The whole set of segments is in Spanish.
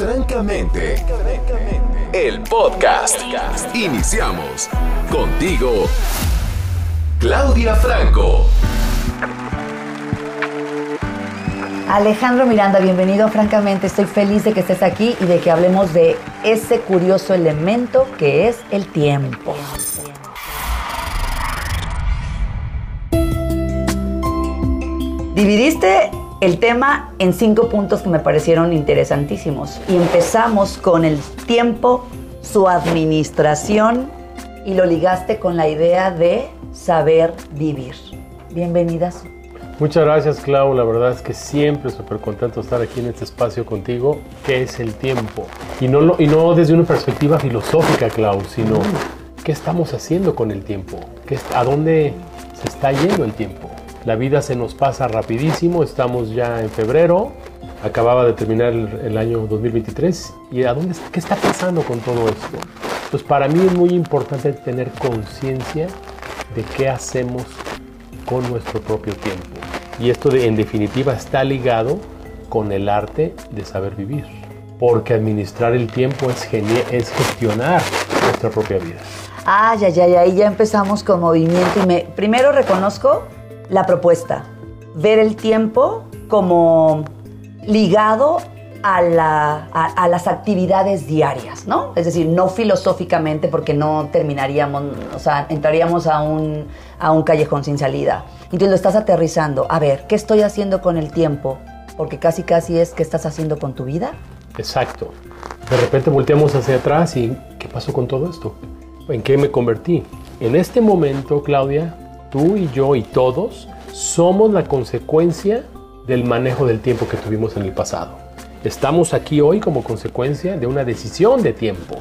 Francamente, el podcast. Iniciamos contigo, Claudia Franco. Alejandro Miranda, bienvenido. Francamente, estoy feliz de que estés aquí y de que hablemos de ese curioso elemento que es el tiempo. Dividiste el tema en cinco puntos que me parecieron interesantísimos y empezamos con el tiempo, su administración y lo ligaste con la idea de saber vivir. Bienvenidas. Muchas gracias, Clau. La verdad es que siempre súper contento de estar aquí en este espacio contigo, que es el tiempo. Y no, y no desde una perspectiva filosófica, Clau, sino qué estamos haciendo con el tiempo, ¿Qué, a dónde se está yendo el tiempo. La vida se nos pasa rapidísimo, estamos ya en febrero, acababa de terminar el, año 2023 y ¿a dónde, qué está pasando con todo esto? Pues para mí es muy importante tener conciencia de qué hacemos con nuestro propio tiempo. Y esto en definitiva está ligado con el arte de saber vivir. Porque administrar el tiempo es, es gestionar nuestra propia vida. Ah, ya, ya, ya, ahí ya empezamos con movimiento. Primero reconozco la propuesta, ver el tiempo como ligado a, las actividades diarias, ¿no? Es decir, no filosóficamente porque no terminaríamos, o sea, entraríamos a un, a un callejón sin salida. Entonces lo estás aterrizando. A ver, ¿qué estoy haciendo con el tiempo? Porque casi casi es qué estás haciendo con tu vida. Exacto. De repente volteamos hacia atrás y ¿qué pasó con todo esto? ¿En qué me convertí? En este momento, Claudia, tú y yo y todos somos la consecuencia del manejo del tiempo que tuvimos en el pasado. Estamos aquí hoy como consecuencia de una decisión de tiempo.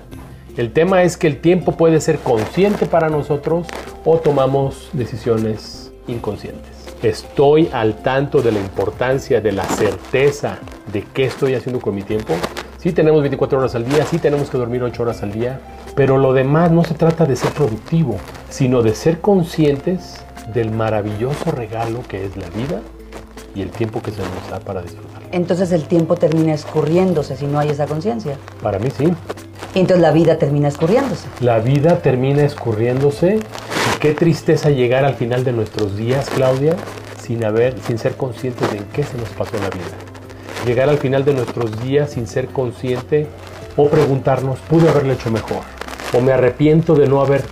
El tema es que el tiempo puede ser consciente para nosotros o tomamos decisiones inconscientes. Estoy al tanto de la importancia de la certeza de qué estoy haciendo con mi tiempo. Sí tenemos 24 horas al día, sí tenemos que dormir 8 horas al día, pero lo demás no se trata de ser productivo, sino de ser conscientes del maravilloso regalo que es la vida y el tiempo que se nos da para disfrutar. Entonces el tiempo termina escurriéndose si no hay esa conciencia. Para mí sí. entonces la vida termina escurriéndose. La vida termina escurriéndose y qué tristeza llegar al final de nuestros días, Claudia, sin haber, sin ser conscientes de en qué se nos pasó la vida. Llegar al final de nuestros días sin ser consciente o preguntarnos, pude haberlo hecho mejor o me arrepiento de no haber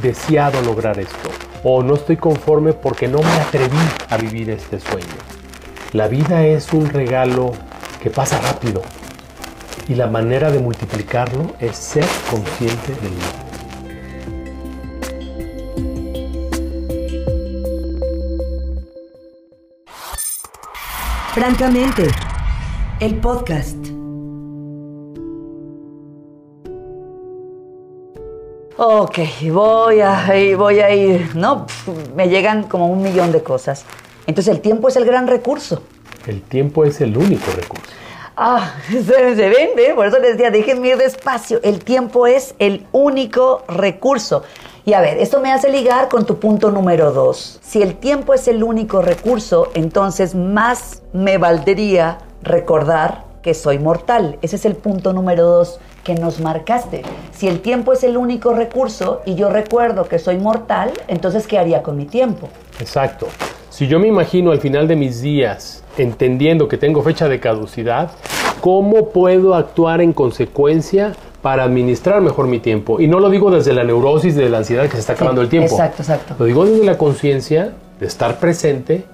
deseado lograr esto o no estoy conforme porque no me atreví a vivir este sueño. La vida es un regalo que pasa rápido y la manera de multiplicarlo es ser consciente de él. Francamente, el podcast. Ok, voy a, voy a ir. No, me llegan como un millón de cosas. Entonces el tiempo es el gran recurso. El tiempo es el único recurso. Ah, se, se ven, ¿eh? por eso les decía, déjenme ir despacio. El tiempo es el único recurso. Y a ver, esto me hace ligar con tu punto número dos. Si el tiempo es el único recurso, entonces más me valdría recordar que soy mortal. Ese es el punto número dos que nos marcaste. Si el tiempo es el único recurso y yo recuerdo que soy mortal, entonces ¿qué haría con mi tiempo? Exacto. Si yo me imagino al final de mis días, entendiendo que tengo fecha de caducidad, ¿cómo puedo actuar en consecuencia para administrar mejor mi tiempo? Y no lo digo desde la neurosis de la ansiedad que se está acabando el tiempo. Exacto, exacto. Lo digo desde la conciencia de estar presente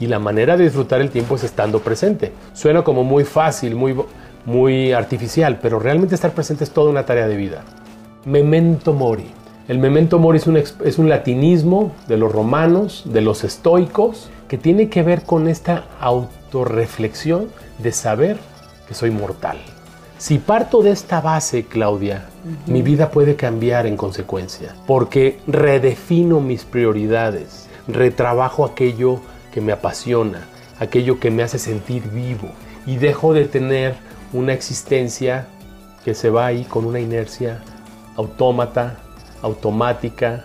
y la manera de disfrutar el tiempo es estando presente. Suena como muy fácil, muy muy artificial, pero realmente estar presente es toda una tarea de vida. Memento mori. El memento mori es un, es un latinismo de los romanos, de los estoicos, que tiene que ver con esta autorreflexión de saber que soy mortal. Si parto de esta base, Claudia, mi vida puede cambiar en consecuencia, porque redefino mis prioridades, retrabajo aquello que me apasiona, aquello que me hace sentir vivo y dejo de tener una existencia que se va ahí con una inercia autómata, automática,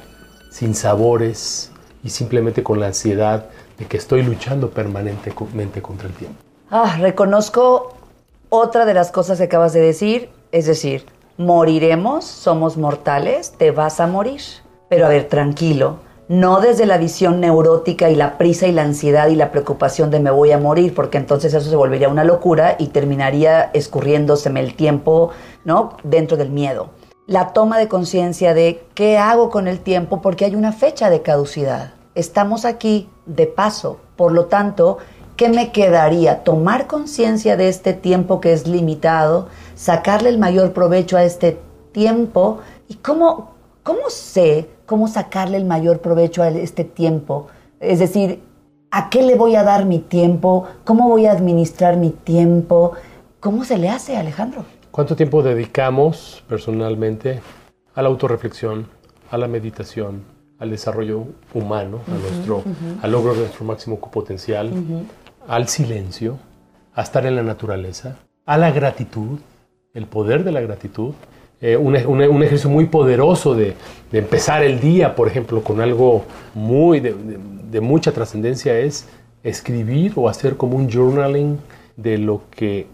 sin sabores y simplemente con la ansiedad de que estoy luchando permanentemente contra el tiempo. Ah, reconozco otra de las cosas que acabas de decir, es decir, moriremos, somos mortales, te vas a morir. Pero a ver, tranquilo, no desde la visión neurótica y la prisa y la ansiedad y la preocupación de me voy a morir, porque entonces eso se volvería una locura y terminaría escurriéndoseme el tiempo, ¿no? Dentro del miedo. La toma de conciencia de qué hago con el tiempo porque hay una fecha de caducidad. Estamos aquí de paso, por lo tanto, ¿qué me quedaría? Tomar conciencia de este tiempo que es limitado, sacarle el mayor provecho a este tiempo y cómo, cómo sé cómo sacarle el mayor provecho a este tiempo. Es decir, ¿a qué le voy a dar mi tiempo? ¿Cómo voy a administrar mi tiempo? ¿Cómo se le hace, Alejandro? ¿Cuánto tiempo dedicamos personalmente a la autorreflexión, a la meditación, al desarrollo humano, a nuestro, al logro de nuestro máximo potencial, al silencio, a estar en la naturaleza, a la gratitud, el poder de la gratitud? Eh, un, ejercicio muy poderoso de, empezar el día, por ejemplo, con algo muy de, mucha trascendencia es escribir o hacer como un journaling de lo que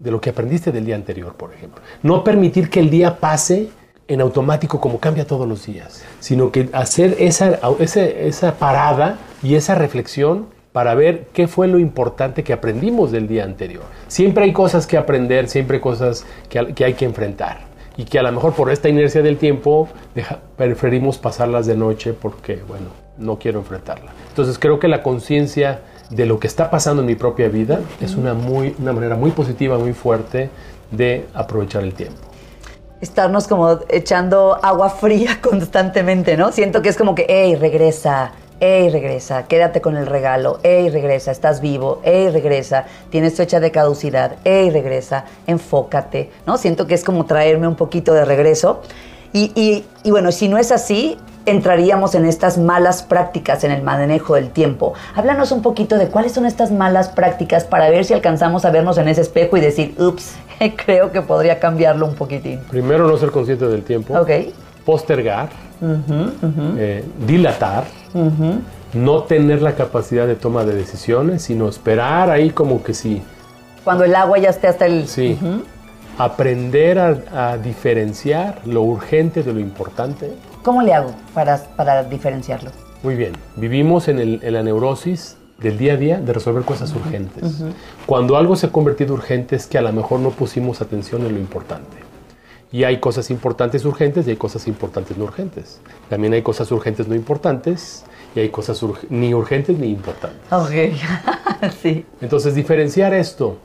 de lo que aprendiste del día anterior, por ejemplo. No permitir que el día pase en automático como cambia todos los días, sino que hacer esa, esa, parada y esa reflexión para ver qué fue lo importante que aprendimos del día anterior. Siempre hay cosas que aprender, siempre hay cosas que hay que enfrentar y que a lo mejor por esta inercia del tiempo preferimos pasarlas de noche porque, bueno, no quiero enfrentarla. Entonces creo que la conciencia de lo que está pasando en mi propia vida es una, muy, una manera muy positiva, muy fuerte de aprovechar el tiempo. Estarnos como echando agua fría constantemente, ¿no? Siento que es como que, hey, regresa, ¡Ey, regresa! Quédate con el regalo. ¡Ey, regresa! Estás vivo. ¡Ey, regresa! Tienes fecha de caducidad. ¡Ey, regresa! Enfócate. ¿No? Siento que es como traerme un poquito de regreso. Y, bueno, si no es así, entraríamos en estas malas prácticas en el manejo del tiempo. Háblanos un poquito de cuáles son estas malas prácticas para ver si alcanzamos a vernos en ese espejo y decir, ups, creo que podría cambiarlo un poquitín. Primero, no ser consciente del tiempo. Ok. Postergar. Eh, dilatar no tener la capacidad de toma de decisiones, sino esperar ahí como que sí. Cuando el agua ya esté hasta el... Sí. Aprender a, diferenciar lo urgente de lo importante. ¿Cómo le hago para, para diferenciarlo? Muy bien. Vivimos en, la neurosis del día a día de resolver cosas urgentes. Cuando algo se ha convertido urgente es que a lo mejor no pusimos atención en lo importante. Y hay cosas importantes urgentes y hay cosas importantes no urgentes. También hay cosas urgentes no importantes y hay cosas ni urgentes ni importantes. Ok, sí. Entonces, diferenciar esto,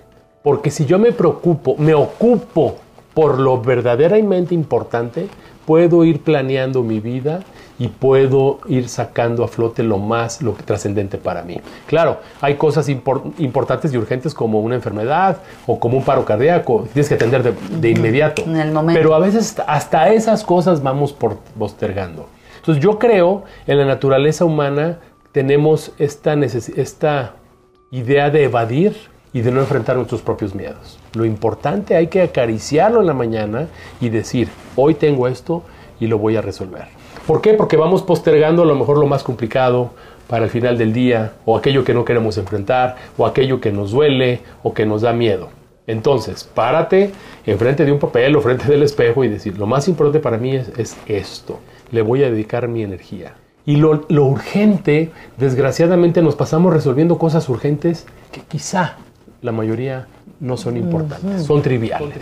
porque si yo me preocupo, me ocupo por lo verdaderamente importante, puedo ir planeando mi vida y puedo ir sacando a flote lo más lo que trascendente para mí. Claro, hay cosas importantes y urgentes como una enfermedad o como un paro cardíaco, tienes que atender de, inmediato. En el momento. Pero a veces hasta esas cosas vamos por, postergando. Entonces yo creo en la naturaleza humana tenemos esta, esta idea de evadir y de no enfrentar nuestros propios miedos. Lo importante hay que acariciarlo en la mañana y decir, hoy tengo esto y lo voy a resolver. ¿Por qué? Porque vamos postergando a lo mejor lo más complicado para el final del día, o aquello que no queremos enfrentar, o aquello que nos duele, o que nos da miedo. Entonces, párate enfrente de un papel o frente del espejo y decir, lo más importante para mí es, esto, le voy a dedicar mi energía. Y lo, urgente, desgraciadamente nos pasamos resolviendo cosas urgentes que quizá la mayoría no son importantes, son triviales.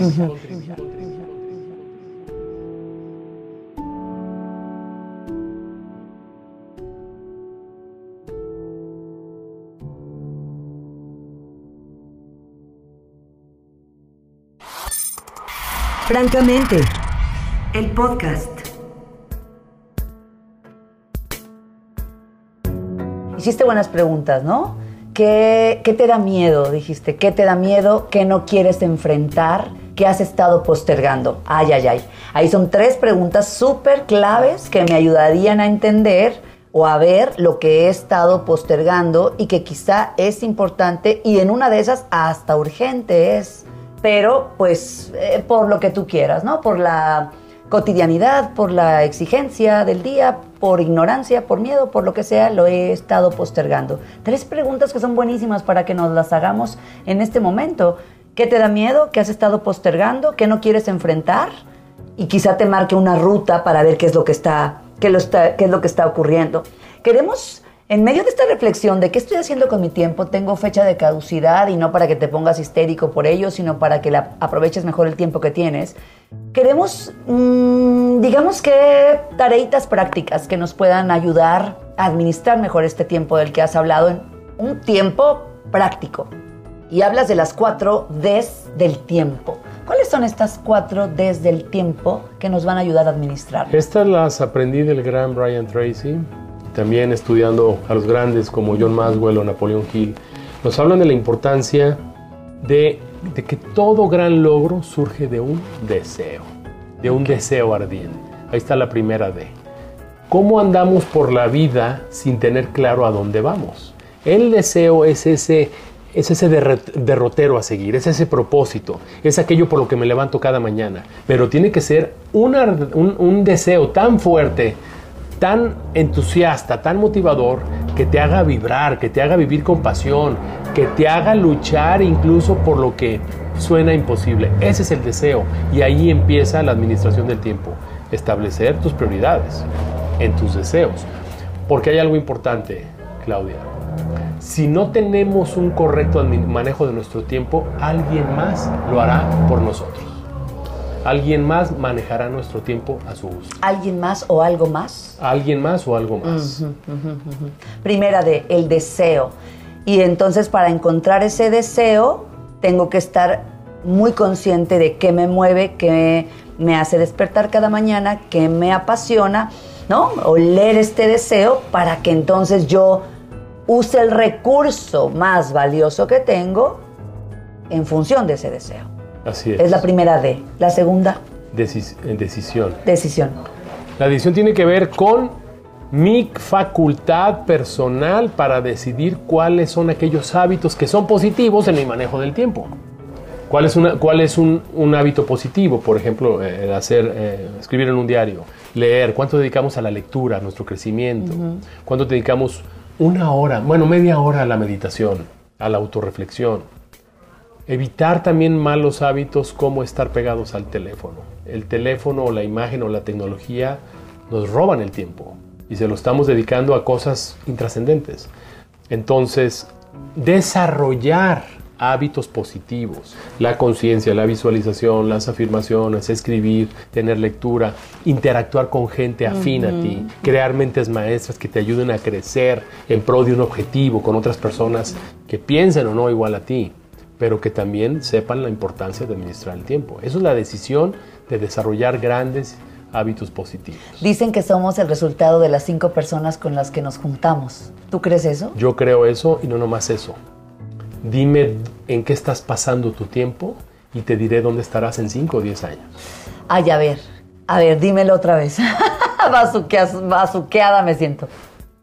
Francamente, el podcast. Hiciste buenas preguntas, ¿no? ¿Qué, te da miedo? Dijiste, ¿qué te da miedo? ¿Qué no quieres enfrentar? ¿Qué has estado postergando? Ay, ay, ay. Ahí son tres preguntas súper claves que me ayudarían a entender o a ver lo que he estado postergando y que quizá es importante y en una de esas hasta urgente es pero pues eh, por lo que tú quieras, ¿no? Por la cotidianidad, por la exigencia del día, por ignorancia, por miedo, por lo que sea, lo he estado postergando. Tres preguntas que son buenísimas para que nos las hagamos en este momento. ¿Qué te da miedo? ¿Qué has estado postergando? ¿Qué no quieres enfrentar? Y quizá te marque una ruta para ver qué es lo que está, qué lo está, qué es lo que está ocurriendo. Queremos en medio de esta reflexión de qué estoy haciendo con mi tiempo, tengo fecha de caducidad y no para que te pongas histérico por ello, sino para que la, aproveches mejor el tiempo que tienes, queremos, mm, digamos que tareitas prácticas que nos puedan ayudar a administrar mejor este tiempo del que has hablado en un tiempo práctico. Y hablas de las cuatro Ds del tiempo. ¿Cuáles son estas cuatro Ds del tiempo que nos van a ayudar a administrar? Estas las aprendí del gran Brian Tracy también estudiando a los grandes como John Maxwell o Napoleon Hill, nos hablan de la importancia de, que todo gran logro surge de un deseo, de un deseo ardiente. Ahí está la primera D. ¿Cómo andamos por la vida sin tener claro a dónde vamos? El deseo es ese, es ese derrotero a seguir, es ese propósito, es aquello por lo que me levanto cada mañana. Pero tiene que ser un deseo tan fuerte tan entusiasta, tan motivador, que te haga vibrar, que te haga vivir con pasión, que te haga luchar incluso por lo que suena imposible. Ese es el deseo y ahí empieza la administración del tiempo. Establecer tus prioridades en tus deseos. Porque hay algo importante, Claudia. Si no tenemos un correcto manejo de nuestro tiempo, alguien más lo hará por nosotros. Alguien más manejará nuestro tiempo a su uso. ¿Alguien más o algo más? Alguien más o algo más. Primera de el deseo. Y entonces para encontrar ese deseo tengo que estar muy consciente de qué me mueve, qué me hace despertar cada mañana, qué me apasiona, ¿no? O leer este deseo para que entonces yo use el recurso más valioso que tengo en función de ese deseo. Así es. Es la primera D. La segunda. decisión. Decisión. La decisión tiene que ver con mi facultad personal para decidir cuáles son aquellos hábitos que son positivos en mi manejo del tiempo. ¿Cuál es, una, cuál es un, hábito positivo? Por ejemplo, eh, hacer, eh, escribir en un diario, leer. ¿Cuánto dedicamos a la lectura, a nuestro crecimiento? ¿Cuánto dedicamos una hora, bueno, media hora a la meditación, a la autorreflexión? Evitar también malos hábitos como estar pegados al teléfono. El teléfono o la imagen o la tecnología nos roban el tiempo y se lo estamos dedicando a cosas intrascendentes. Entonces, desarrollar hábitos positivos, la conciencia, la visualización, las afirmaciones, escribir, tener lectura, interactuar con gente afín a ti, crear mentes maestras que te ayuden a crecer en pro de un objetivo con otras personas que piensen o no igual a ti pero que también sepan la importancia de administrar el tiempo. Eso es la decisión de desarrollar grandes hábitos positivos. Dicen que somos el resultado de las cinco personas con las que nos juntamos. ¿Tú crees eso? Yo creo eso y no nomás eso. Dime en qué estás pasando tu tiempo y te diré dónde estarás en cinco o diez años. Ay, a ver, a ver, dímelo otra vez. Bazuqueada me siento.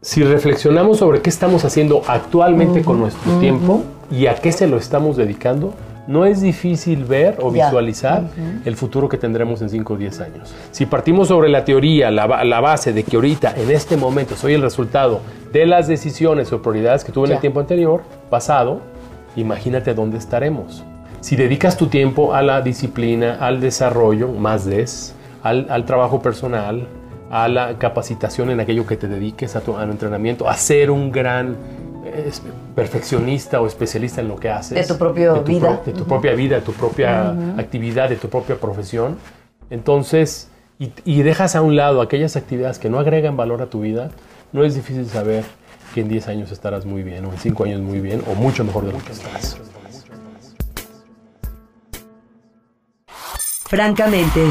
Si reflexionamos sobre qué estamos haciendo actualmente con nuestro tiempo, y a qué se lo estamos dedicando, no es difícil ver o visualizar el futuro que tendremos en 5 o 10 años. Si partimos sobre la teoría, la, base de que ahorita, en este momento, soy el resultado de las decisiones o prioridades que tuve en el tiempo anterior, pasado, imagínate dónde estaremos. Si dedicas tu tiempo a la disciplina, al desarrollo, más des, al, al trabajo personal, a la capacitación en aquello que te dediques, a tu, a tu entrenamiento, a ser un gran perfeccionista o especialista en lo que haces. De tu propia vida. de tu propia vida, de tu propia actividad, de tu propia profesión. Entonces, y, dejas a un lado aquellas actividades que no agregan valor a tu vida, no es difícil saber que en 10 años estarás muy bien, o en 5 años muy bien, o mucho mejor de lo que estás. Francamente.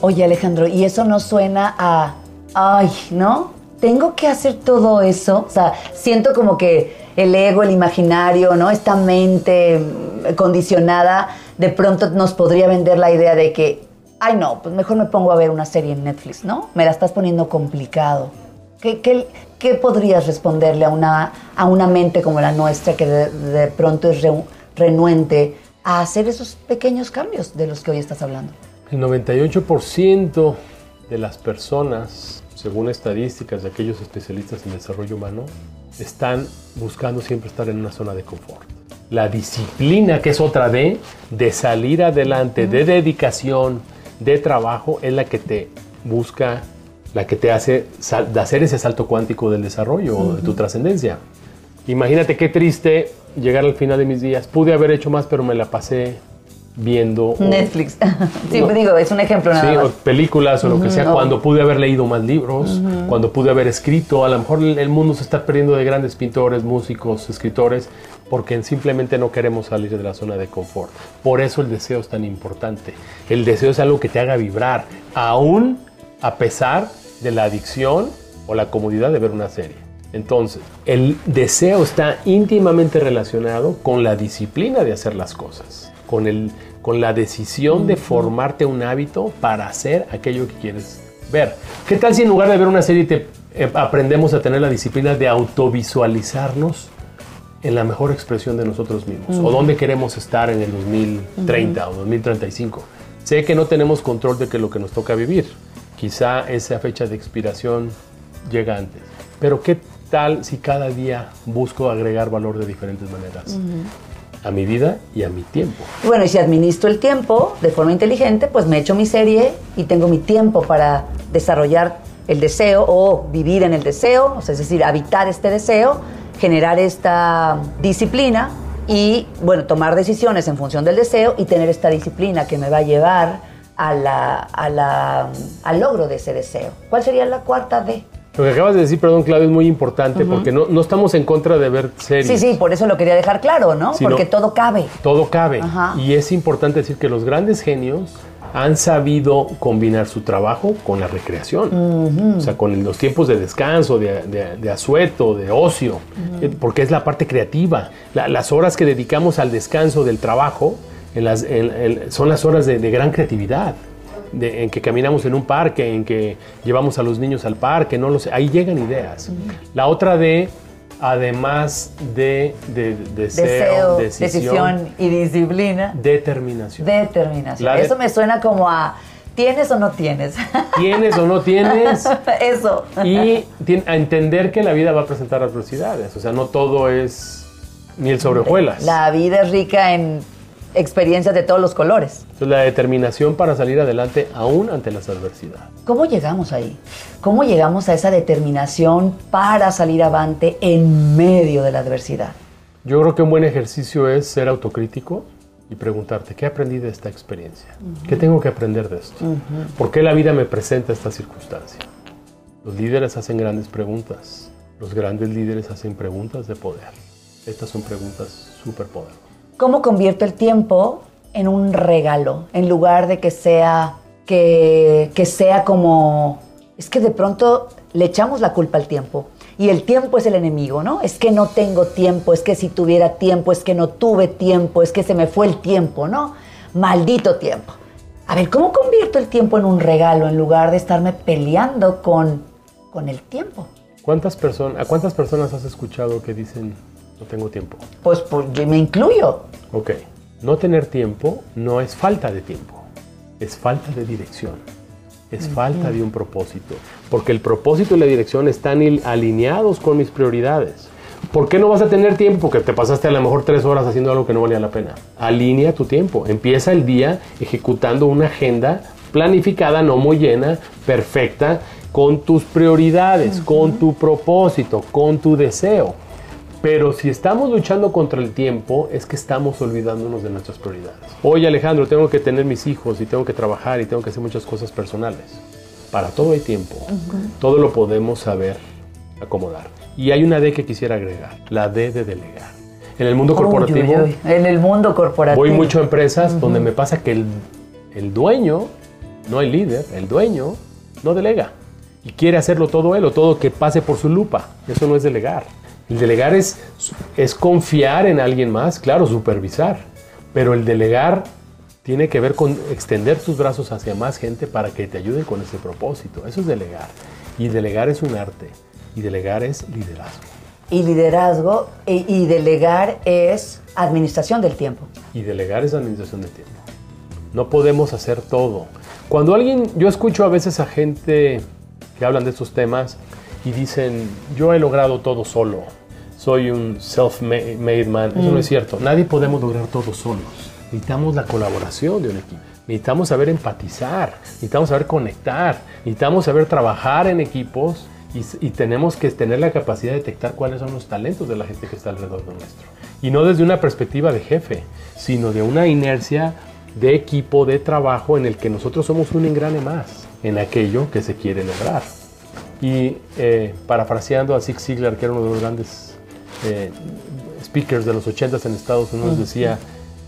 Oye Alejandro, y eso no suena a, ay, ¿no? Tengo que hacer todo eso. O sea, siento como que el ego, el imaginario, ¿no? Esta mente mm, condicionada, de pronto nos podría vender la idea de que, ay no, pues mejor me pongo a ver una serie en Netflix, ¿no? Me la estás poniendo complicado. ¿Qué, qué, podrías responderle a una, a una mente como la nuestra que de, pronto es renuente a hacer esos pequeños cambios de los que hoy estás hablando? El 98% de las personas según estadísticas de aquellos especialistas en desarrollo humano, están buscando siempre estar en una zona de confort. La disciplina, que es otra D, de salir adelante, de dedicación, de trabajo, es la que te busca, la que te hace sal- de hacer ese salto cuántico del desarrollo, o de tu trascendencia. Imagínate qué triste llegar al final de mis días. Pude haber hecho más, pero me la pasé viendo o- Netflix. sí, No. digo, es un ejemplo nada Sí, o más. películas o lo que sea, no. cuando pude haber leído más libros, cuando pude haber escrito, a lo mejor el mundo se está perdiendo de grandes pintores, músicos, escritores, porque simplemente no queremos salir de la zona de confort. Por eso el deseo es tan importante. El deseo es algo que te haga vibrar, aún a pesar de la adicción o la comodidad de ver una serie. Entonces, el deseo está íntimamente relacionado con la disciplina de hacer las cosas, con, el, con la decisión de formarte un hábito para hacer aquello que quieres ver. ¿Qué tal si en lugar de ver una serie te, eh, aprendemos a tener la disciplina de autovisualizarnos en la mejor expresión de nosotros mismos? ¿O dónde queremos estar en el 2030 o 2035? Sé que no tenemos control de que lo que nos toca vivir. Quizá esa fecha de expiración llega antes. Pero ¿qué tal si cada día busco agregar valor de diferentes maneras? A mi vida y a mi tiempo. Bueno, y si administro el tiempo de forma inteligente, pues me echo mi serie y tengo mi tiempo para desarrollar el deseo o vivir en el deseo, es decir, habitar este deseo, generar esta disciplina y, bueno, tomar decisiones en función del deseo y tener esta disciplina que me va a llevar a la- al logro de ese deseo. ¿Cuál sería la cuarta D? Lo que acabas de decir, perdón, Claudio, es muy importante porque no, no estamos en contra de ver series. Sí, sí, por eso lo quería dejar claro, ¿no? Porque no. todo cabe. Todo cabe. Ajá. Y es importante decir que los grandes genios han sabido combinar su trabajo con la recreación. O sea, con los tiempos de descanso, de, de- de asueto, de ocio, eh, porque es la parte creativa. La- las horas que dedicamos al descanso del trabajo en las- en- en- son las horas de, de gran creatividad. De- en que caminamos en un parque, en que llevamos a los niños al parque, no lo sé, ahí llegan ideas. La otra de, además de, de- de deseo, Deseo, decisión, decisión y disciplina. determinación. Determinación. La Eso me suena como a ¿tienes o no tienes? ¿Tienes o no tienes? Eso. Y a entender que la vida va a presentar adversidades. O sea, no todo es miel sobre hojuelas. La vida es rica en experiencias de todos los colores. La determinación para salir adelante aún ante las adversidades. ¿Cómo llegamos ahí? ¿Cómo llegamos a esa determinación para salir avante en medio de la adversidad? Yo creo que un buen ejercicio es ser autocrítico y preguntarte, ¿qué aprendí de esta experiencia? ¿Qué tengo que aprender de esto? ¿Por qué la vida me presenta esta circunstancia? Los líderes hacen grandes preguntas. Los grandes líderes hacen preguntas de poder. Estas son preguntas súper poderosas. ¿Cómo convierto el tiempo en un regalo en lugar de que sea que, que sea como es que de pronto le echamos la culpa al tiempo y el tiempo es el enemigo, ¿no? Es que no tengo tiempo, es que si tuviera tiempo, es que no tuve tiempo, es que se me fue el tiempo, ¿no? Maldito tiempo. A ver, ¿cómo convierto el tiempo en un regalo en lugar de estarme peleando con, con el tiempo? ¿Cuántas personas, ¿A cuántas personas has escuchado que dicen, no tengo tiempo? Pues, pues yo me incluyo. Ok, no tener tiempo no es falta de tiempo, es falta de dirección, es falta de un propósito, porque el propósito y la dirección están alineados con mis prioridades. ¿Por qué no vas a tener tiempo? Porque te pasaste a lo mejor tres horas haciendo algo que no valía la pena. Alinea tu tiempo, empieza el día ejecutando una agenda planificada, no muy llena, perfecta, con tus prioridades, con tu propósito, con tu deseo. Pero si estamos luchando contra el tiempo, es que estamos olvidándonos de nuestras prioridades. Oye Alejandro, tengo que tener mis hijos y tengo que trabajar y tengo que hacer muchas cosas personales. Para todo hay tiempo. Todo lo podemos saber acomodar. Y hay una D que quisiera agregar, la D de delegar. En el mundo corporativo Uy, uy, uy. En el mundo corporativo. voy mucho a empresas donde me pasa que el, el dueño, no el líder, el dueño no delega. Y quiere hacerlo todo él o todo que pase por su lupa. Eso no es delegar. El delegar es, es confiar en alguien más, claro, supervisar. Pero el delegar tiene que ver con extender tus brazos hacia más gente para que te ayuden con ese propósito. Eso es delegar. Y delegar es un arte. Y delegar es liderazgo. Y liderazgo e- y delegar es administración del tiempo. Y delegar es administración del tiempo. No podemos hacer todo. Cuando alguien, yo escucho a veces a gente que hablan de estos temas y dicen, yo he logrado todo solo, soy un self-made man. Eso no es cierto. Nadie podemos lograr todo solos. Necesitamos la colaboración de un equipo. Necesitamos saber empatizar, necesitamos saber conectar, necesitamos saber trabajar en equipos y, y, tenemos que tener la capacidad de detectar cuáles son los talentos de la gente que está alrededor de nuestro. Y no desde una perspectiva de jefe, sino de una inercia de equipo, de trabajo en el que nosotros somos un engrane más en aquello que se quiere lograr. Y eh, parafraseando a Zig Ziglar, que era uno de los grandes eh, speakers de los 80 en Estados Unidos, decía,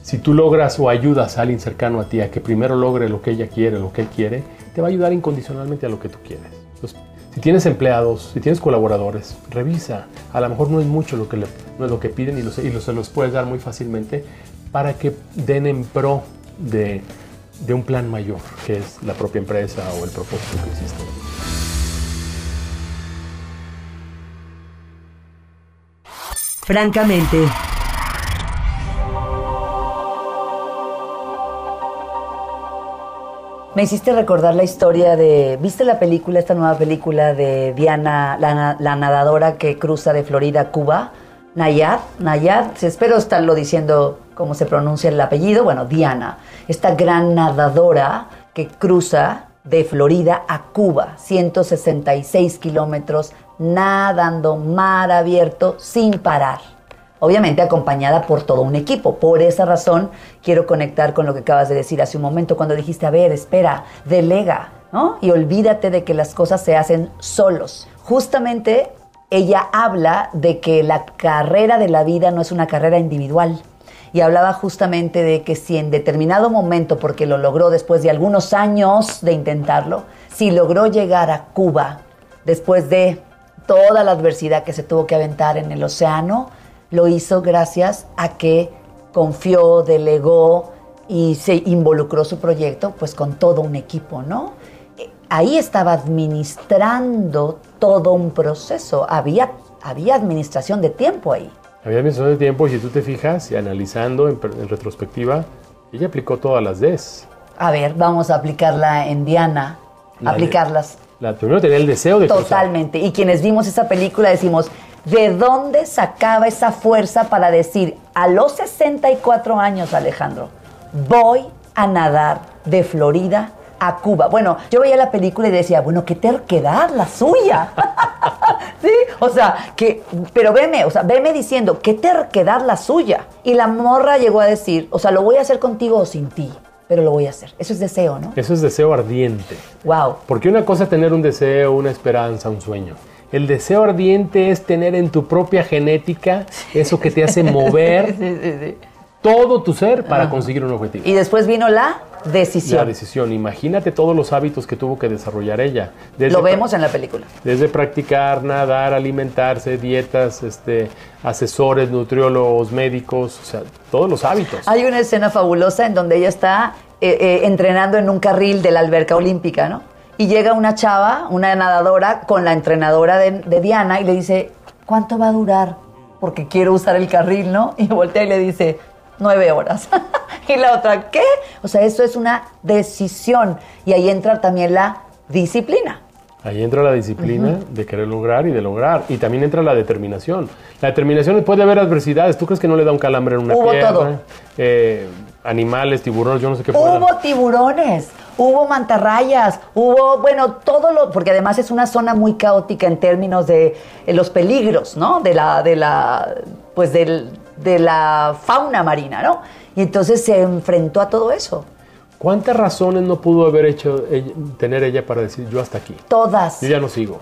si tú logras o ayudas a alguien cercano a ti a que primero logre lo que ella quiere, lo que él quiere, te va a ayudar incondicionalmente a lo que tú quieres. Entonces, si tienes empleados, si tienes colaboradores, revisa. A lo mejor no es mucho lo que, le, no es lo que piden y, los, y los, se los puedes dar muy fácilmente para que den en pro de, de un plan mayor, que es la propia empresa o el propósito que existe. Francamente. Me hiciste recordar la historia de. ¿Viste la película, esta nueva película de Diana, la, nadadora que cruza de Florida a Cuba? Nayad, Nayad, espero estarlo diciendo cómo se pronuncia el apellido. Bueno, Diana, esta gran nadadora que cruza de Florida a Cuba, 166 kilómetros, nadando mar abierto sin parar obviamente acompañada por todo un equipo. Por esa razón quiero conectar con lo que acabas de decir hace un momento cuando dijiste, a ver, espera, delega, ¿no? Y olvídate de que las cosas se hacen solos. Justamente ella habla de que la carrera de la vida no es una carrera individual. Y hablaba justamente de que si en determinado momento, porque lo logró después de algunos años de intentarlo, si logró llegar a Cuba después de toda la adversidad que se tuvo que aventar en el océano, lo hizo gracias a que confió, delegó y se involucró su proyecto pues con todo un equipo, ¿no? Eh, ahí estaba administrando todo un proceso, había, había administración de tiempo ahí. Había administración de tiempo y si tú te fijas y analizando en, en retrospectiva, ella aplicó todas las Ds. A ver, vamos a aplicarla en Diana, La aplicarlas La, primero tenía el deseo de totalmente. Y quienes vimos esa película decimos, ¿de dónde sacaba esa fuerza para decir, a los 64 años, Alejandro, voy a nadar de Florida a Cuba? Bueno, yo veía la película y decía, bueno, qué terquedad la suya. sí, o sea, que, pero veme, o sea, veme diciendo, qué terquedad la suya. Y la morra llegó a decir, o sea, lo voy a hacer contigo o sin ti, pero lo voy a hacer. Eso es deseo, ¿no? Eso es deseo ardiente. Wow. Porque una cosa es tener un deseo, una esperanza, un sueño. El deseo ardiente es tener en tu propia genética eso que te hace mover Sí, sí, sí. Todo tu ser para conseguir un objetivo. Y después vino la La decisión. decisión. Imagínate todos los hábitos que tuvo que desarrollar ella. Desde Lo vemos en la película. Desde practicar, nadar, alimentarse, dietas, este, asesores, nutriólogos, médicos, o sea, todos los hábitos. Hay una escena fabulosa en donde ella está eh, eh, entrenando en un carril de la alberca olímpica, ¿no? Y llega una chava, una nadadora, con la entrenadora de, de Diana y le dice, ¿cuánto va a durar? Porque quiero usar el carril, ¿no? Y voltea y le dice, nueve horas. y la otra, ¿qué? O sea, eso es una decisión. Y ahí entra también la disciplina. Ahí entra la disciplina de querer lograr y de lograr. Y también entra la determinación. La determinación puede haber adversidades. ¿Tú crees que no le da un calambre en una Hubo pierna? todo. Eh, animales, tiburones, yo no sé qué pueda- Hubo tiburones, hubo mantarrayas, hubo, bueno, todo lo, porque además es una zona muy caótica en términos de eh, los peligros, ¿no? De la, de la, pues del- de la fauna marina, ¿no? Y entonces se enfrentó a todo eso. ¿Cuántas razones no pudo haber hecho ella- tener ella para decir yo hasta aquí? Todas. Yo ya no sigo.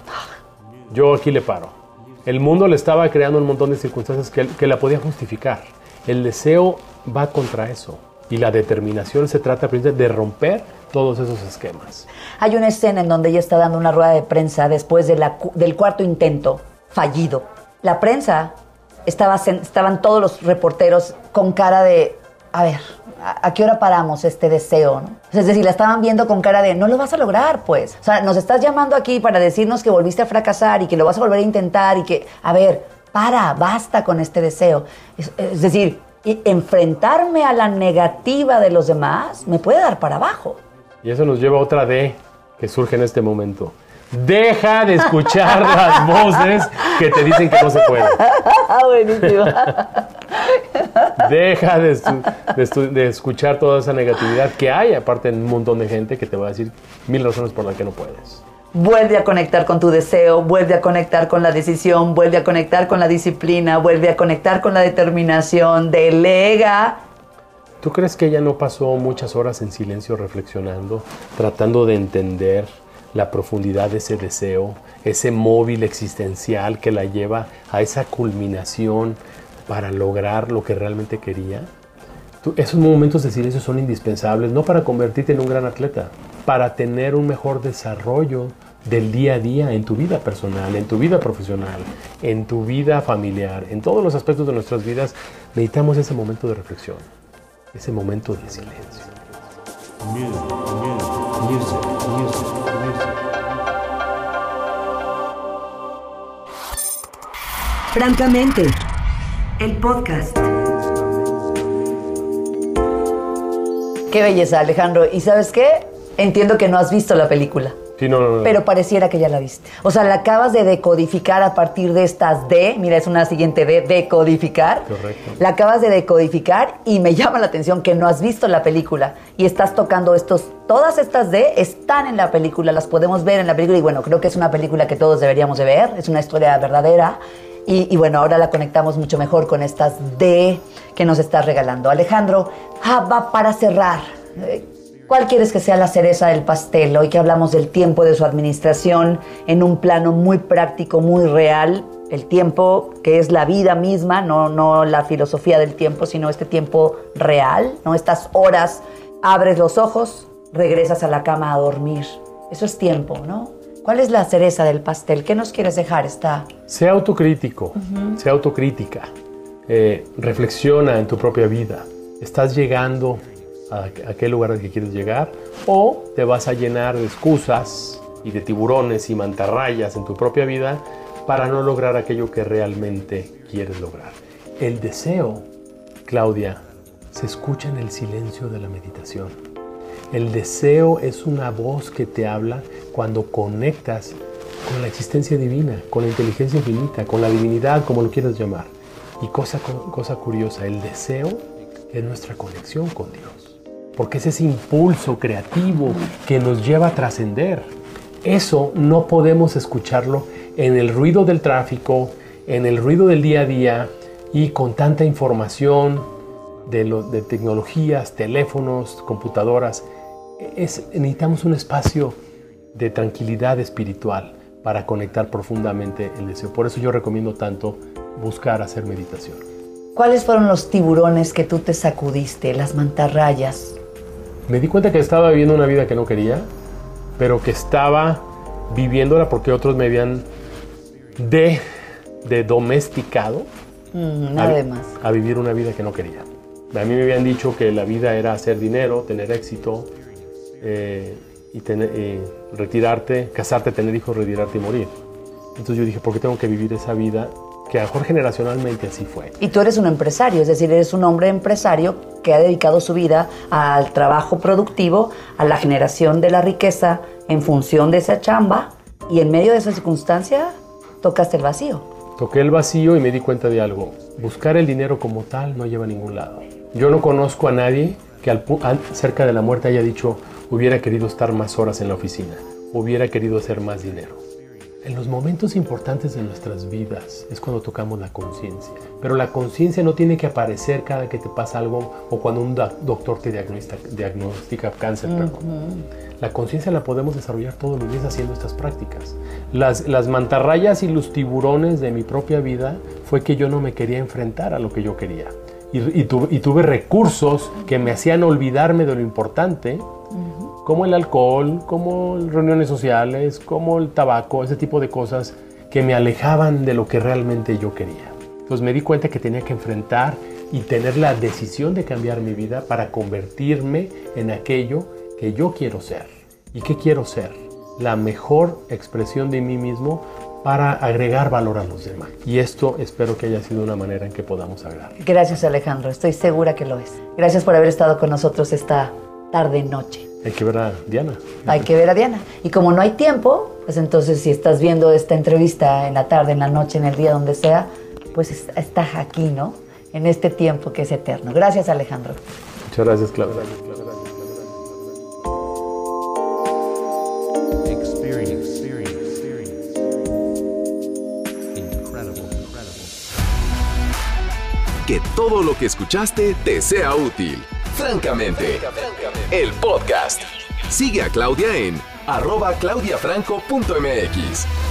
Yo aquí le paro. El mundo le estaba creando un montón de circunstancias que, que la podía justificar. El deseo va contra eso. Y la determinación se trata de romper todos esos esquemas. Hay una escena en donde ella está dando una rueda de prensa después de la cu- del cuarto intento fallido. La prensa estaban todos los reporteros con cara de, a ver, ¿a, qué hora paramos este deseo? es decir, la estaban viendo con cara de, no lo vas a lograr, pues. O sea, nos estás llamando aquí para decirnos que volviste a fracasar y que lo vas a volver a intentar y que, a ver, para, basta con este deseo. Es, es decir, enfrentarme a la negativa de los demás me puede dar para abajo. Y eso nos lleva a otra D que surge en este momento. Deja de escuchar las voces que te dicen que no se puede. Buenísimo. Deja de escuchar toda esa negatividad que hay, aparte en un montón de gente que te va a decir mil razones por las que no puedes. Vuelve a conectar con tu deseo, vuelve a conectar con la decisión, vuelve a conectar con la disciplina, vuelve a conectar con la determinación, delega. ¿Tú crees que ella no pasó muchas horas en silencio reflexionando, tratando de entender la profundidad de ese deseo, ese móvil existencial que la lleva a esa culminación para lograr lo que realmente quería? Tú- esos momentos de silencio son indispensables, no para convertirte en un gran atleta, para tener un mejor desarrollo del día a día en tu vida personal, en tu vida profesional, en tu vida familiar, en todos los aspectos de nuestras vidas, necesitamos ese momento de reflexión, ese momento de silencio. Francamente, el podcast. Qué belleza, Alejandro. ¿Y sabes qué? Entiendo que no has visto la película, Sí, no, no, no. pero pareciera que ya la viste. O sea, la acabas de decodificar a partir de estas D. Mira, es una siguiente D, decodificar. Correcto. La acabas de decodificar y me llama la atención que no has visto la película y estás tocando estos. Todas estas D están en la película, las podemos ver en la película y bueno, creo que es una película que todos deberíamos de ver, es una historia verdadera. Y, y bueno, ahora la conectamos mucho mejor con estas D que nos estás regalando. Alejandro, ah, va para cerrar. eh, ¿Cuál quieres que sea la cereza del pastel? Hoy que hablamos del tiempo de su administración en un plano muy práctico, muy real, el tiempo que es la vida misma, no, no la filosofía del tiempo, sino este tiempo real, ¿no? Estas horas, abres los ojos, regresas a la cama a dormir. Eso es tiempo, ¿no? ¿Cuál es la cereza del pastel? ¿Qué nos quieres dejar esta? Sea autocrítico, sea autocrítica, eh, reflexiona en tu propia vida. ¿Estás llegando a aquel lugar al que quieres llegar? ¿O te vas a llenar de excusas y de tiburones y mantarrayas en tu propia vida para no lograr aquello que realmente quieres lograr? El deseo, Claudia, se escucha en el silencio de la meditación. El deseo es una voz que te habla cuando conectas con la existencia divina, con la inteligencia infinita, con la divinidad, como lo quieras llamar. Y cosa, cosa curiosa, el deseo es nuestra conexión con Dios, porque es ese impulso creativo que nos lleva a trascender. Eso no podemos escucharlo en el ruido del tráfico, en el ruido del día a día y con tanta información de, lo- de tecnologías, teléfonos, computadoras. Es- necesitamos un espacio de tranquilidad espiritual para conectar profundamente el deseo. Por eso yo recomiendo tanto buscar hacer meditación. ¿Cuáles fueron los tiburones que tú te sacudiste, las mantarrayas? Me di cuenta que estaba viviendo una vida que no quería, pero que estaba viviéndola porque otros me habían de, de domesticado Mm, a, nada vi- de más. a vivir una vida que no quería. A mí me habían dicho que la vida era hacer dinero, tener éxito eh, y, tener- y retirarte, casarte, tener hijos, retirarte y morir. Entonces yo dije, ¿por qué tengo que vivir esa vida que a lo mejor generacionalmente así fue? Y tú eres un empresario, es decir, eres un hombre empresario que ha dedicado su vida al trabajo productivo, a la generación de la riqueza en función de esa chamba y en medio de esa circunstancia tocaste el vacío. Toqué el vacío y me di cuenta de algo. Buscar el dinero como tal no lleva a ningún lado. Yo no conozco a nadie que al cerca de la muerte haya dicho hubiera querido estar más horas en la oficina, hubiera querido hacer más dinero. En los momentos importantes de nuestras vidas es cuando tocamos la conciencia. Pero la conciencia no tiene que aparecer cada que te pasa algo o cuando un doc- doctor te diagnostica, cáncer. perdón. La conciencia la podemos desarrollar todos los días haciendo estas prácticas. Las, las mantarrayas y los tiburones de mi propia vida fue que yo no me quería enfrentar a lo que yo quería. Y, y y tuve recursos que me hacían olvidarme de lo importante, como el alcohol, como reuniones sociales, como el tabaco, ese tipo de cosas que me alejaban de lo que realmente yo quería. Entonces me di cuenta que tenía que enfrentar y tener la decisión de cambiar mi vida para convertirme en aquello que yo quiero ser. ¿Y qué quiero ser? La mejor expresión de mí mismo para agregar valor a los demás. Y esto espero que haya sido una manera en que podamos agregar. Gracias Alejandro, estoy segura que lo es. Gracias por haber estado con nosotros esta tarde noche. Hay que ver a Diana. Hay que ver a Diana. Y como no hay tiempo, pues entonces si estás viendo esta entrevista en la tarde, en la noche, en el día, donde sea, pues es- estás aquí, ¿no? En este tiempo que es eterno. Gracias, Alejandro. Muchas gracias, Claudia. Experience, experience, experience. Incredible, incredible. Que todo lo que escuchaste te sea útil. Francamente, el podcast. Sigue a Claudia en arroba claudiafranco.mx.